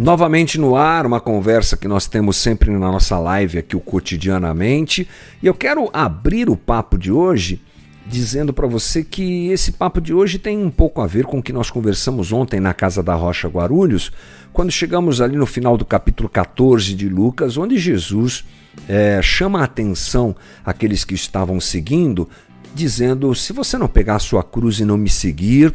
Novamente no ar, uma conversa que nós temos sempre na nossa live aqui, o cotidianamente. E eu quero abrir o papo de hoje dizendo para você que esse papo de hoje tem um pouco a ver com o que nós conversamos ontem na Casa da Rocha Guarulhos, quando chegamos ali no final do capítulo 14 de Lucas, onde Jesus é, chama a atenção aqueles que estavam seguindo, dizendo: se você não pegar a sua cruz e não me seguir,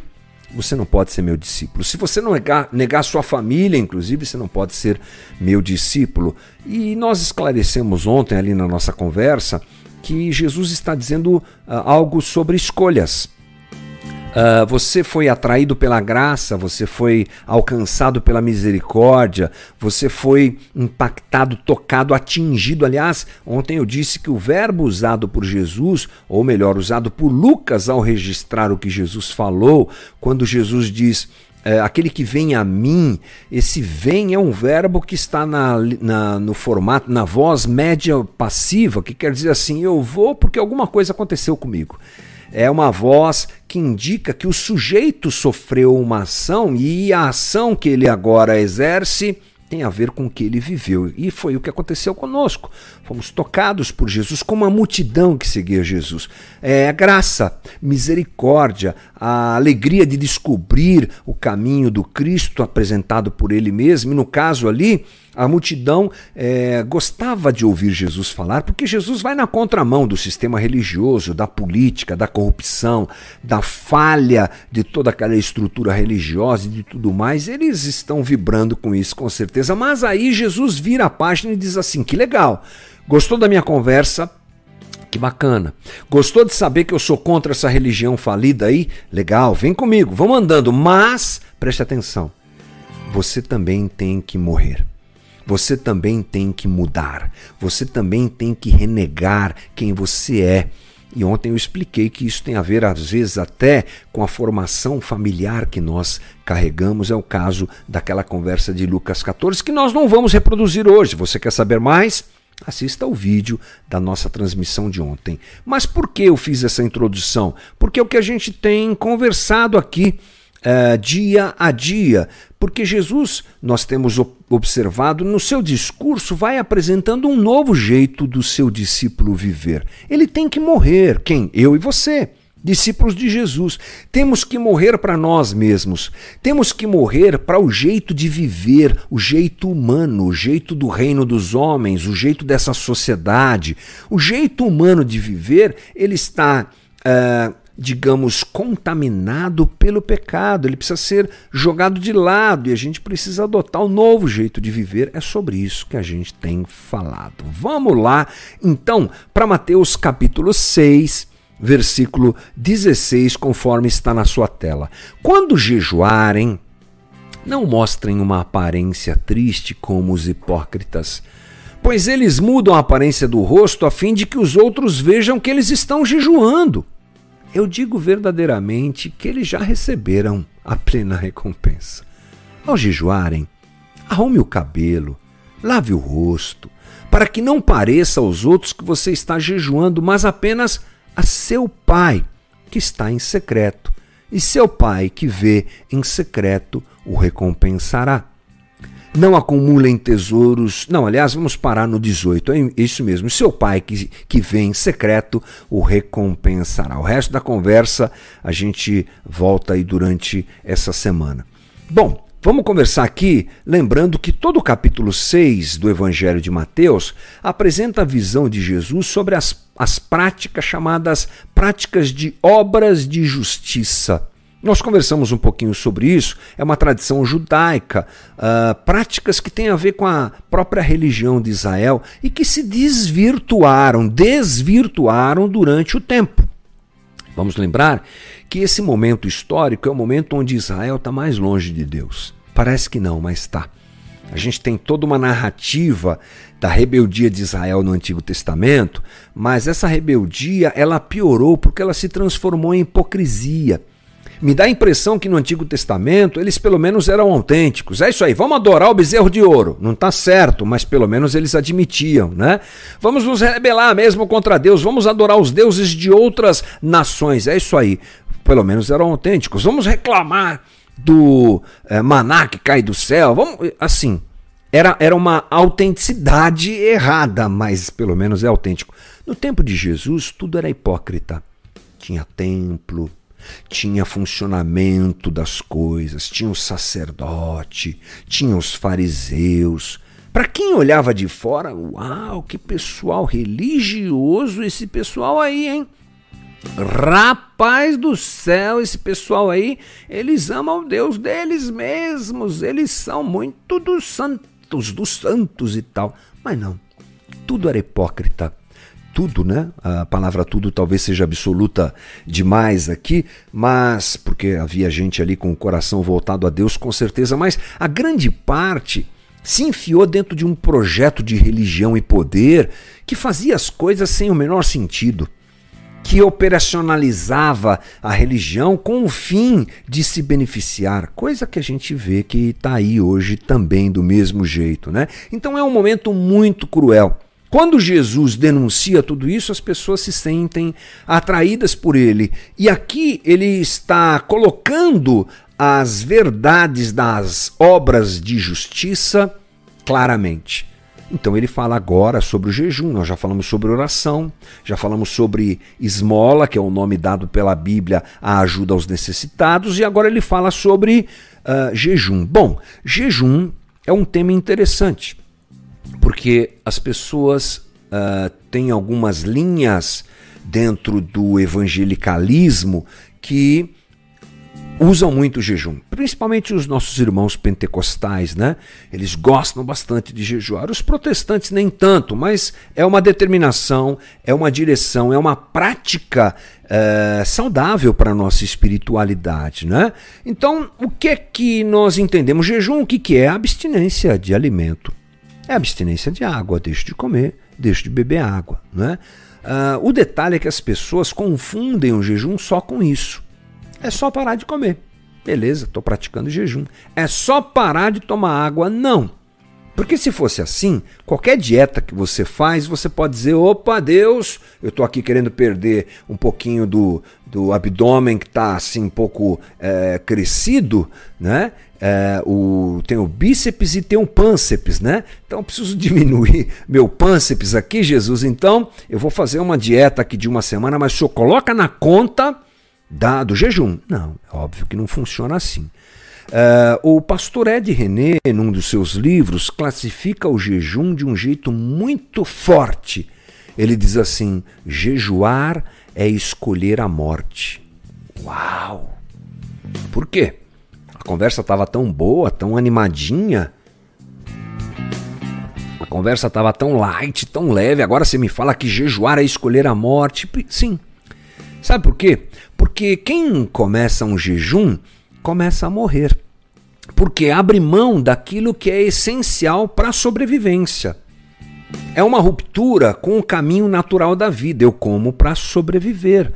você não pode ser meu discípulo. Se você não negar, negar sua família, inclusive, você não pode ser meu discípulo. E nós esclarecemos ontem ali na nossa conversa que Jesus está dizendo uh, algo sobre escolhas. Uh, você foi atraído pela graça, você foi alcançado pela misericórdia, você foi impactado, tocado, atingido. Aliás, ontem eu disse que o verbo usado por Jesus, ou melhor, usado por Lucas ao registrar o que Jesus falou, quando Jesus diz é, aquele que vem a mim, esse vem é um verbo que está na, na, no formato, na voz média passiva, que quer dizer assim, eu vou porque alguma coisa aconteceu comigo é uma voz que indica que o sujeito sofreu uma ação e a ação que ele agora exerce tem a ver com o que ele viveu. E foi o que aconteceu conosco. Fomos tocados por Jesus, como a multidão que seguia Jesus. É a graça, misericórdia, a alegria de descobrir o caminho do Cristo apresentado por ele mesmo. E no caso ali, a multidão é, gostava de ouvir Jesus falar, porque Jesus vai na contramão do sistema religioso, da política, da corrupção, da falha de toda aquela estrutura religiosa e de tudo mais. Eles estão vibrando com isso, com certeza. Mas aí Jesus vira a página e diz assim: que legal, gostou da minha conversa? Que bacana. Gostou de saber que eu sou contra essa religião falida aí? Legal, vem comigo, vamos andando. Mas, preste atenção, você também tem que morrer. Você também tem que mudar. Você também tem que renegar quem você é. E ontem eu expliquei que isso tem a ver, às vezes, até com a formação familiar que nós carregamos. É o caso daquela conversa de Lucas 14, que nós não vamos reproduzir hoje. Você quer saber mais? Assista o vídeo da nossa transmissão de ontem. Mas por que eu fiz essa introdução? Porque é o que a gente tem conversado aqui uh, dia a dia. Porque Jesus, nós temos observado, no seu discurso vai apresentando um novo jeito do seu discípulo viver. Ele tem que morrer. Quem? Eu e você discípulos de Jesus. Temos que morrer para nós mesmos. Temos que morrer para o jeito de viver, o jeito humano, o jeito do reino dos homens, o jeito dessa sociedade. O jeito humano de viver, ele está. Uh, digamos, contaminado pelo pecado, ele precisa ser jogado de lado e a gente precisa adotar um novo jeito de viver. É sobre isso que a gente tem falado. Vamos lá, então, para Mateus capítulo 6, versículo 16, conforme está na sua tela. Quando jejuarem, não mostrem uma aparência triste como os hipócritas, pois eles mudam a aparência do rosto a fim de que os outros vejam que eles estão jejuando eu digo verdadeiramente que eles já receberam a plena recompensa. Ao jejuarem, arrume o cabelo, lave o rosto, para que não pareça aos outros que você está jejuando, mas apenas a seu pai, que está em secreto. E seu pai, que vê em secreto, o recompensará. Não acumulem tesouros. Não, aliás, vamos parar no 18. É isso mesmo. Seu pai que, que vem em secreto o recompensará. O resto da conversa a gente volta aí durante essa semana. Bom, Vamos conversar aqui, lembrando que todo o capítulo 6 do Evangelho de Mateus apresenta a visão de Jesus sobre as, as práticas chamadas práticas de obras de justiça. Nós conversamos um pouquinho sobre isso, é uma tradição judaica, uh, práticas que têm a ver com a própria religião de Israel e que se desvirtuaram, desvirtuaram durante o tempo. Vamos lembrar que esse momento histórico é o momento onde Israel está mais longe de Deus. Parece que não, mas está. A gente tem toda uma narrativa da rebeldia de Israel no Antigo Testamento, mas essa rebeldia ela piorou porque ela se transformou em hipocrisia. Me dá a impressão que no Antigo Testamento eles pelo menos eram autênticos. É isso aí, vamos adorar o bezerro de ouro. Não está certo, mas pelo menos eles admitiam, né? Vamos nos rebelar mesmo contra Deus, vamos adorar os deuses de outras nações. É isso aí, pelo menos eram autênticos. Vamos reclamar do é, maná que cai do céu. Vamos, assim, era, era uma autenticidade errada, mas pelo menos é autêntico. No tempo de Jesus, tudo era hipócrita. Tinha templo, tinha funcionamento das coisas, tinha o sacerdote, tinha os fariseus. Para quem olhava de fora, uau, que pessoal religioso esse pessoal aí, hein? Rapaz do céu, esse pessoal aí, eles amam o Deus deles mesmos, eles são muito dos santos, dos santos e tal. Mas não, tudo era hipócrita. Tudo, né? A palavra tudo talvez seja absoluta demais aqui, mas porque havia gente ali com o coração voltado a Deus, com certeza, mas a grande parte se enfiou dentro de um projeto de religião e poder que fazia as coisas sem o menor sentido que operacionalizava a religião com o fim de se beneficiar, coisa que a gente vê que está aí hoje também do mesmo jeito, né? Então é um momento muito cruel. Quando Jesus denuncia tudo isso, as pessoas se sentem atraídas por ele. E aqui ele está colocando as verdades das obras de justiça claramente. Então ele fala agora sobre o jejum, nós já falamos sobre oração, já falamos sobre esmola, que é o nome dado pela Bíblia à ajuda aos necessitados, e agora ele fala sobre uh, jejum. Bom, jejum é um tema interessante, porque as pessoas uh, têm algumas linhas dentro do evangelicalismo que usam muito o jejum, principalmente os nossos irmãos pentecostais, né? Eles gostam bastante de jejuar. Os protestantes nem tanto, mas é uma determinação, é uma direção, é uma prática é, saudável para a nossa espiritualidade, né? Então, o que é que nós entendemos? Jejum, o que, que é? Abstinência de alimento. É abstinência de água, deixo de comer, deixo de beber água, né? Uh, o detalhe é que as pessoas confundem o jejum só com isso. É só parar de comer. Beleza, estou praticando jejum. É só parar de tomar água? Não. Porque se fosse assim, qualquer dieta que você faz, você pode dizer: opa, Deus, eu estou aqui querendo perder um pouquinho do, do abdômen que está assim um pouco é, crescido, né? É, o, tem o bíceps e tem o pânceps, né? Então preciso diminuir meu pânceps aqui, Jesus. Então eu vou fazer uma dieta aqui de uma semana, mas o senhor coloca na conta da, do jejum. Não, é óbvio que não funciona assim. Uh, o pastor Ed René, num dos seus livros, classifica o jejum de um jeito muito forte. Ele diz assim: jejuar é escolher a morte. Uau! Por quê? A conversa estava tão boa, tão animadinha. A conversa estava tão light, tão leve. Agora você me fala que jejuar é escolher a morte. Sim. Sabe por quê? Porque quem começa um jejum começa a morrer. Porque abre mão daquilo que é essencial para a sobrevivência. É uma ruptura com o caminho natural da vida. Eu como para sobreviver.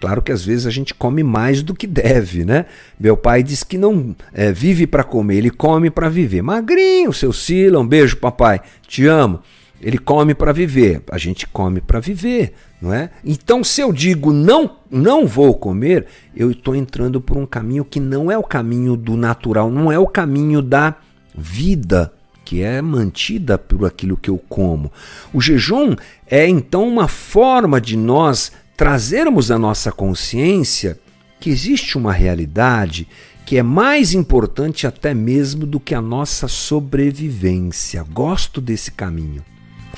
Claro que às vezes a gente come mais do que deve, né? Meu pai diz que não é, vive para comer, ele come para viver. Magrinho, seu Sila, um beijo, papai, te amo. Ele come para viver, a gente come para viver, não é? Então, se eu digo não, não vou comer, eu estou entrando por um caminho que não é o caminho do natural, não é o caminho da vida que é mantida por aquilo que eu como. O jejum é então uma forma de nós trazermos à nossa consciência que existe uma realidade que é mais importante até mesmo do que a nossa sobrevivência. Gosto desse caminho.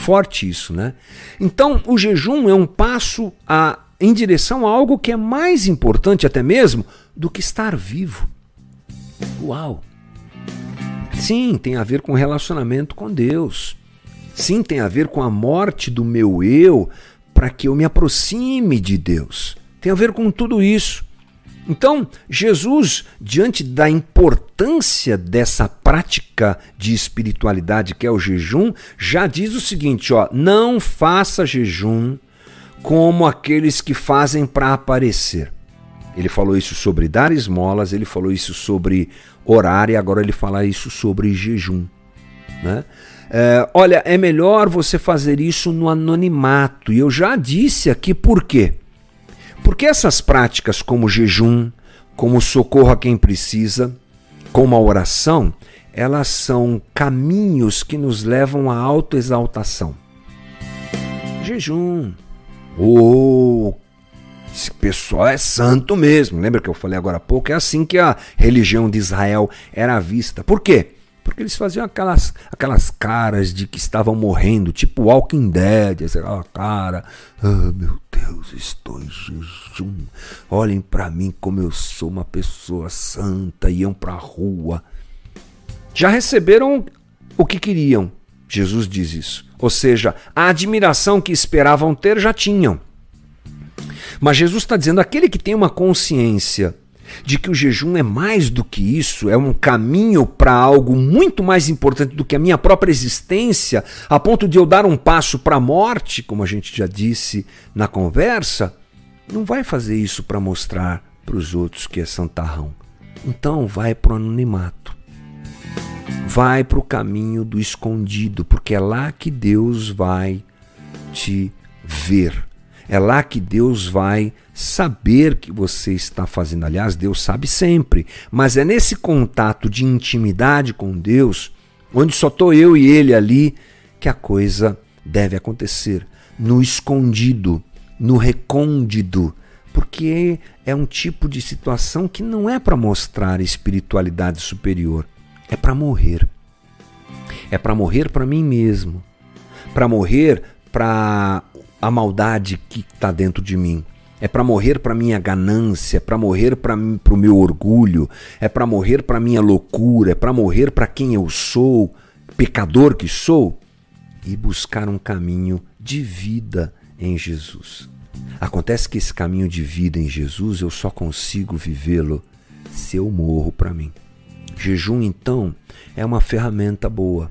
Forte isso, né? Então, o jejum é um passo a, em direção a algo que é mais importante até mesmo do que estar vivo. Uau! Sim, tem a ver com relacionamento com Deus. Sim, tem a ver com a morte do meu eu para que eu me aproxime de Deus. Tem a ver com tudo isso. Então, Jesus, diante da importância dessa prática de espiritualidade que é o jejum, já diz o seguinte, ó: não faça jejum como aqueles que fazem para aparecer. Ele falou isso sobre dar esmolas, ele falou isso sobre orar e agora ele fala isso sobre jejum. Né? É, olha, é melhor você fazer isso no anonimato. E eu já disse aqui por quê. Porque essas práticas como jejum, como socorro a quem precisa, como a oração, elas são caminhos que nos levam à autoexaltação. Jejum. Oh, esse pessoal é santo mesmo. Lembra que eu falei agora há pouco? É assim que a religião de Israel era vista. Por quê? Porque eles faziam aquelas, aquelas caras de que estavam morrendo, tipo Walking Dead, aquela cara. Ah, meu Deus, estou em jejum. Olhem para mim como eu sou uma pessoa santa. Iam para a rua. Já receberam o que queriam. Jesus diz isso. Ou seja, a admiração que esperavam ter já tinham. Mas Jesus está dizendo: aquele que tem uma consciência de que o jejum é mais do que isso, é um caminho para algo muito mais importante do que a minha própria existência, a ponto de eu dar um passo para a morte, como a gente já disse na conversa, não vai fazer isso para mostrar para os outros que é santarrão. Então vai para o anonimato. Vai para o caminho do escondido, porque é lá que Deus vai te ver. É lá que Deus vai saber que você está fazendo. Aliás, Deus sabe sempre, mas é nesse contato de intimidade com Deus, onde só estou eu e Ele ali, que a coisa deve acontecer. No escondido, no recôndito, porque é um tipo de situação que não é para mostrar espiritualidade superior, é para morrer. É para morrer para mim mesmo, para morrer para a maldade que está dentro de mim. É para morrer para minha ganância, é para morrer para o meu orgulho, é para morrer para minha loucura, é para morrer para quem eu sou, pecador que sou, e buscar um caminho de vida em Jesus. Acontece que esse caminho de vida em Jesus eu só consigo vivê-lo se eu morro para mim. Jejum, então, é uma ferramenta boa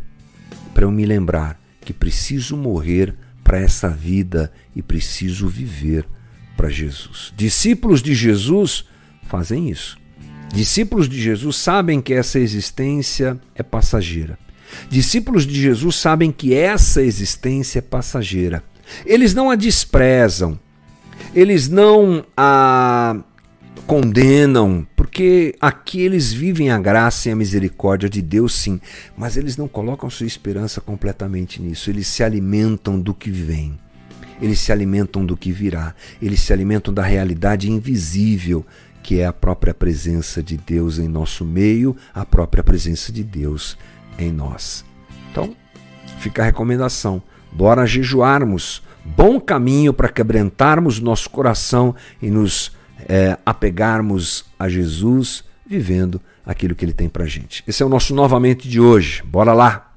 para eu me lembrar que preciso morrer para essa vida e preciso viver para Jesus. Discípulos de Jesus fazem isso. Discípulos de Jesus sabem que essa existência é passageira. Discípulos de Jesus sabem que essa existência é passageira. Eles não a desprezam. Eles não a condenam, porque aqui eles vivem a graça e a misericórdia de Deus, sim, mas eles não colocam sua esperança completamente nisso, eles se alimentam do que vem, eles se alimentam do que virá, eles se alimentam da realidade invisível, que é a própria presença de Deus em nosso meio, a própria presença de Deus em nós. Então, fica a recomendação: bora jejuarmos, bom caminho para quebrantarmos nosso coração e nos é, apegarmos a Jesus vivendo aquilo que ele tem para gente. Esse é o nosso novamente de hoje. Bora lá!